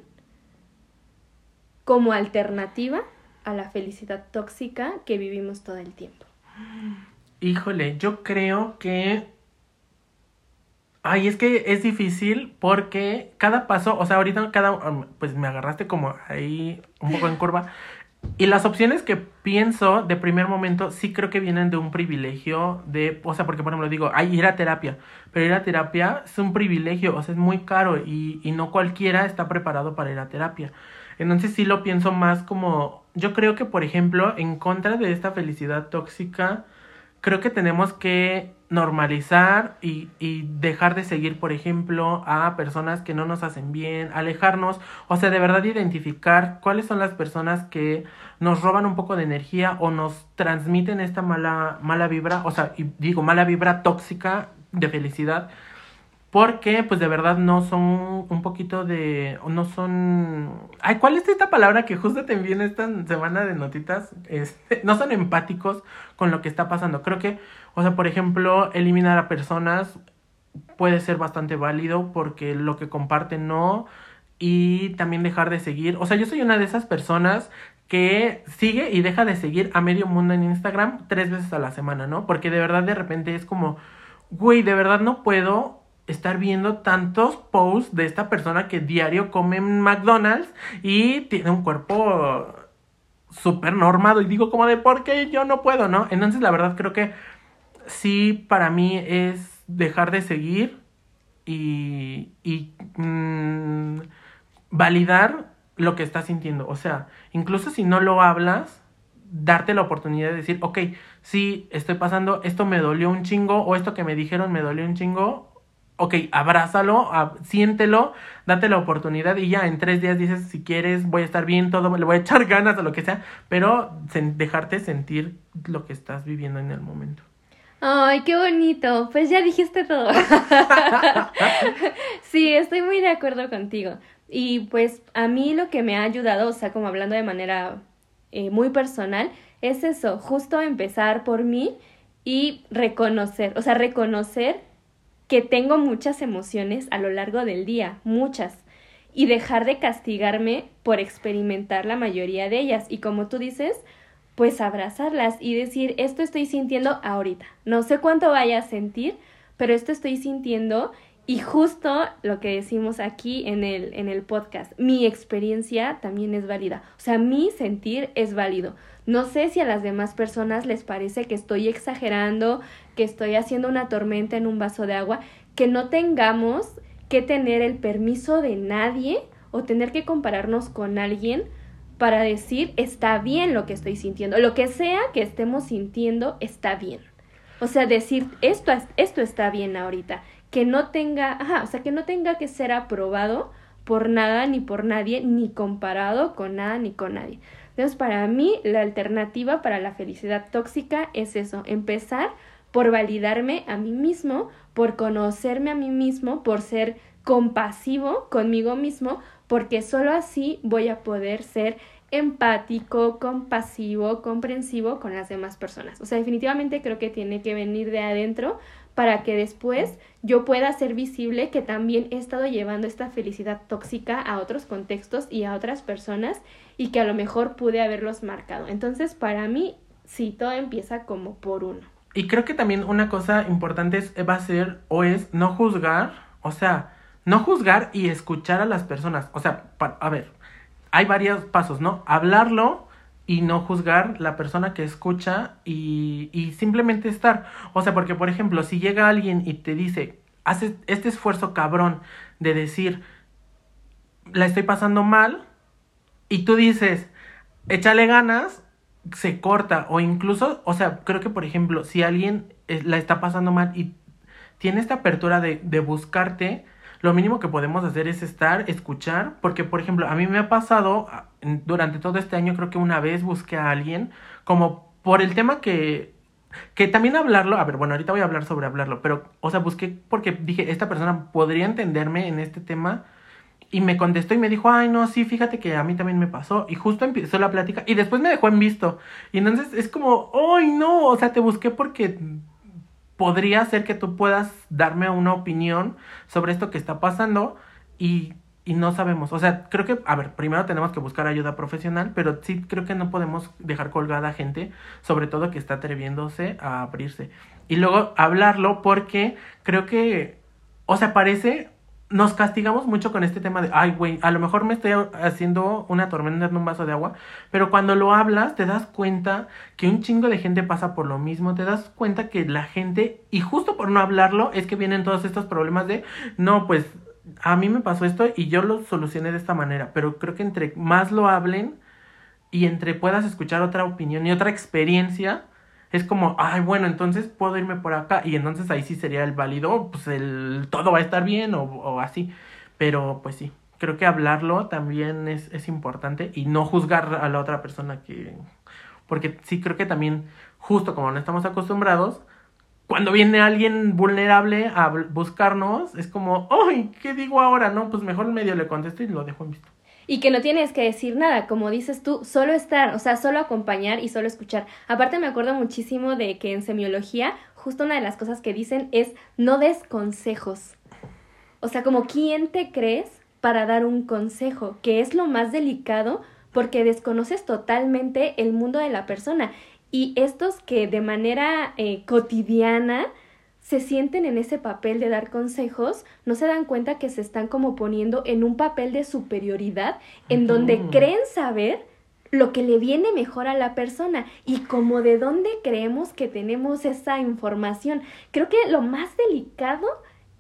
como alternativa a la felicidad tóxica que vivimos todo el tiempo. Híjole, yo creo que Ay, es que es difícil porque cada paso, o sea, ahorita cada, pues me agarraste como ahí un poco en curva. Y las opciones que pienso de primer momento sí creo que vienen de un privilegio de, o sea, porque por ejemplo digo, ay, ir a terapia, pero ir a terapia es un privilegio, o sea, es muy caro y, y no cualquiera está preparado para ir a terapia. Entonces sí lo pienso más como, yo creo que por ejemplo, en contra de esta felicidad tóxica, creo que tenemos que normalizar y, y, dejar de seguir, por ejemplo, a personas que no nos hacen bien, alejarnos, o sea, de verdad identificar cuáles son las personas que nos roban un poco de energía o nos transmiten esta mala, mala vibra, o sea, y digo, mala vibra tóxica de felicidad, porque pues de verdad no son un poquito de, no son, ay, ¿cuál es esta palabra que justo te envié en esta semana de notitas? Este, no son empáticos con lo que está pasando, creo que o sea, por ejemplo, eliminar a personas puede ser bastante válido porque lo que comparten no y también dejar de seguir. O sea, yo soy una de esas personas que sigue y deja de seguir a medio mundo en Instagram tres veces a la semana, ¿no? Porque de verdad de repente es como, güey, de verdad no puedo estar viendo tantos posts de esta persona que diario come McDonald's y tiene un cuerpo súper normado y digo como de, ¿por qué yo no puedo, no? Entonces la verdad creo que sí para mí es dejar de seguir y, y mm, validar lo que estás sintiendo. O sea, incluso si no lo hablas, darte la oportunidad de decir, ok, sí, estoy pasando, esto me dolió un chingo o esto que me dijeron me dolió un chingo. Ok, abrázalo, siéntelo, date la oportunidad y ya en tres días dices si quieres voy a estar bien, todo, le voy a echar ganas o lo que sea, pero dejarte sentir lo que estás viviendo en el momento. Ay, qué bonito. Pues ya dijiste todo. sí, estoy muy de acuerdo contigo. Y pues a mí lo que me ha ayudado, o sea, como hablando de manera eh, muy personal, es eso, justo empezar por mí y reconocer, o sea, reconocer que tengo muchas emociones a lo largo del día, muchas, y dejar de castigarme por experimentar la mayoría de ellas. Y como tú dices, pues abrazarlas y decir, esto estoy sintiendo ahorita. No sé cuánto vaya a sentir, pero esto estoy sintiendo y justo lo que decimos aquí en el, en el podcast, mi experiencia también es válida. O sea, mi sentir es válido. No sé si a las demás personas les parece que estoy exagerando, que estoy haciendo una tormenta en un vaso de agua, que no tengamos que tener el permiso de nadie o tener que compararnos con alguien para decir está bien lo que estoy sintiendo. Lo que sea que estemos sintiendo está bien. O sea, decir esto, esto está bien ahorita. Que no tenga, ajá, o sea, que no tenga que ser aprobado por nada ni por nadie, ni comparado con nada ni con nadie. Entonces, para mí, la alternativa para la felicidad tóxica es eso, empezar por validarme a mí mismo, por conocerme a mí mismo, por ser compasivo conmigo mismo, porque solo así voy a poder ser empático, compasivo, comprensivo con las demás personas. O sea, definitivamente creo que tiene que venir de adentro para que después yo pueda hacer visible que también he estado llevando esta felicidad tóxica a otros contextos y a otras personas y que a lo mejor pude haberlos marcado. Entonces, para mí, sí, todo empieza como por uno. Y creo que también una cosa importante es, va a ser o es no juzgar, o sea, no juzgar y escuchar a las personas. O sea, a ver, hay varios pasos, ¿no? Hablarlo y no juzgar la persona que escucha y, y simplemente estar. O sea, porque por ejemplo, si llega alguien y te dice, haces este esfuerzo cabrón de decir, la estoy pasando mal, y tú dices, échale ganas, se corta, o incluso, o sea, creo que por ejemplo, si alguien eh, la está pasando mal y tiene esta apertura de, de buscarte, lo mínimo que podemos hacer es estar, escuchar, porque por ejemplo, a mí me ha pasado durante todo este año, creo que una vez busqué a alguien, como por el tema que, que también hablarlo, a ver, bueno, ahorita voy a hablar sobre hablarlo, pero, o sea, busqué porque dije, esta persona podría entenderme en este tema. Y me contestó y me dijo, ay, no, sí, fíjate que a mí también me pasó. Y justo empezó la plática y después me dejó en visto. Y entonces es como, ay, no, o sea, te busqué porque podría ser que tú puedas darme una opinión sobre esto que está pasando y, y, no sabemos. O sea, creo que, a ver, primero tenemos que buscar ayuda profesional, pero sí creo que no podemos dejar colgada gente, sobre todo que está atreviéndose a abrirse. Y luego hablarlo porque creo que, o sea, parece nos castigamos mucho con este tema de, ay, güey, a lo mejor me estoy haciendo una tormenta en un vaso de agua, pero cuando lo hablas te das cuenta que un chingo de gente pasa por lo mismo, te das cuenta que la gente, y justo por no hablarlo, es que vienen todos estos problemas de, no, pues a mí me pasó esto y yo lo solucioné de esta manera, pero creo que entre más lo hablen y entre puedas escuchar otra opinión y otra experiencia, es como, ay, bueno, entonces puedo irme por acá y entonces ahí sí sería el válido, pues el todo va a estar bien o, o así. Pero pues sí, creo que hablarlo también es, es importante y no juzgar a la otra persona que... Porque sí creo que también, justo como no estamos acostumbrados, cuando viene alguien vulnerable a buscarnos, es como, ay, ¿qué digo ahora? No, pues mejor medio le contesto y lo dejo en visto y que no tienes que decir nada, como dices tú, solo estar, o sea, solo acompañar y solo escuchar. Aparte me acuerdo muchísimo de que en semiología justo una de las cosas que dicen es no des consejos. O sea, como quién te crees para dar un consejo, que es lo más delicado porque desconoces totalmente el mundo de la persona. Y estos que de manera eh, cotidiana se sienten en ese papel de dar consejos, no se dan cuenta que se están como poniendo en un papel de superioridad en donde creen saber lo que le viene mejor a la persona y como de dónde creemos que tenemos esa información. Creo que lo más delicado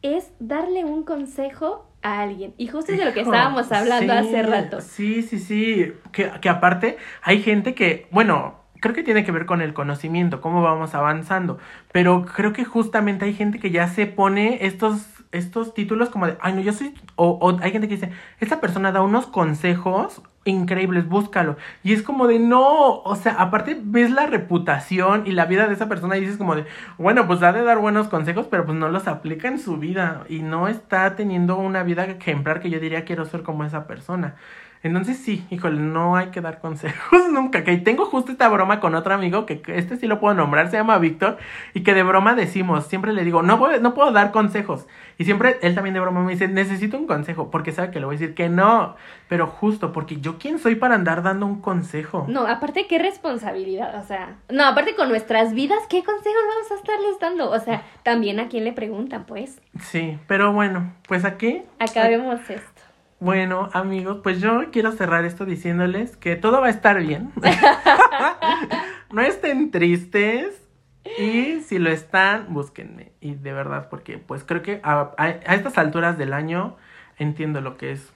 es darle un consejo a alguien. Y justo es de lo que estábamos hablando hace rato. Sí, sí, sí. Que, que aparte hay gente que, bueno, creo que tiene que ver con el conocimiento, cómo vamos avanzando. Pero creo que justamente hay gente que ya se pone estos, estos títulos como de, ay, no, yo soy, o, o hay gente que dice, esta persona da unos consejos increíbles, búscalo. Y es como de, no, o sea, aparte ves la reputación y la vida de esa persona y dices como de, bueno, pues ha de dar buenos consejos, pero pues no los aplica en su vida y no está teniendo una vida ejemplar que yo diría quiero ser como esa persona. Entonces sí, híjole, no hay que dar consejos nunca. Que tengo justo esta broma con otro amigo, que este sí lo puedo nombrar, se llama Víctor, y que de broma decimos, siempre le digo, no, puedo, no puedo dar consejos. Y siempre él también de broma me dice, necesito un consejo, porque sabe que le voy a decir que no. Pero justo, porque yo quién soy para andar dando un consejo. No, aparte qué responsabilidad, o sea, no, aparte con nuestras vidas, ¿qué consejos vamos a estarles dando? O sea, también a quién le preguntan, pues. Sí, pero bueno, pues aquí... Acabemos esto. Bueno, amigos, pues yo quiero cerrar esto diciéndoles que todo va a estar bien. no estén tristes. Y si lo están, búsquenme. Y de verdad, porque pues creo que a, a, estas alturas del año entiendo lo que es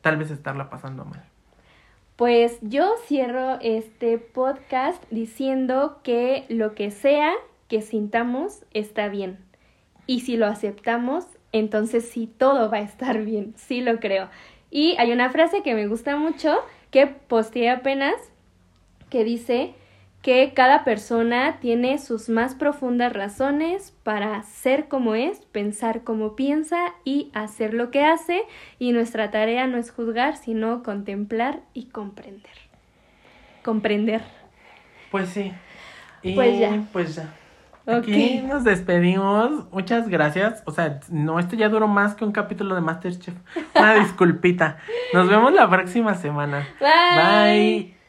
tal vez estarla pasando mal. Pues yo cierro este podcast diciendo que lo que sea que sintamos está bien. Y si lo aceptamos, entonces sí, todo va a estar bien, sí lo creo. Y hay una frase que me gusta mucho, que posteé apenas, que dice que cada persona tiene sus más profundas razones para ser como es, pensar como piensa y hacer lo que hace, y nuestra tarea no es juzgar, sino contemplar y comprender. comprender. Pues sí. Y Pues ya. Pues ya. Ok. Aquí nos despedimos. Muchas gracias. O sea, no, esto ya duró más que un capítulo de Masterchef. Una disculpita. Nos vemos la próxima semana. Bye. Bye.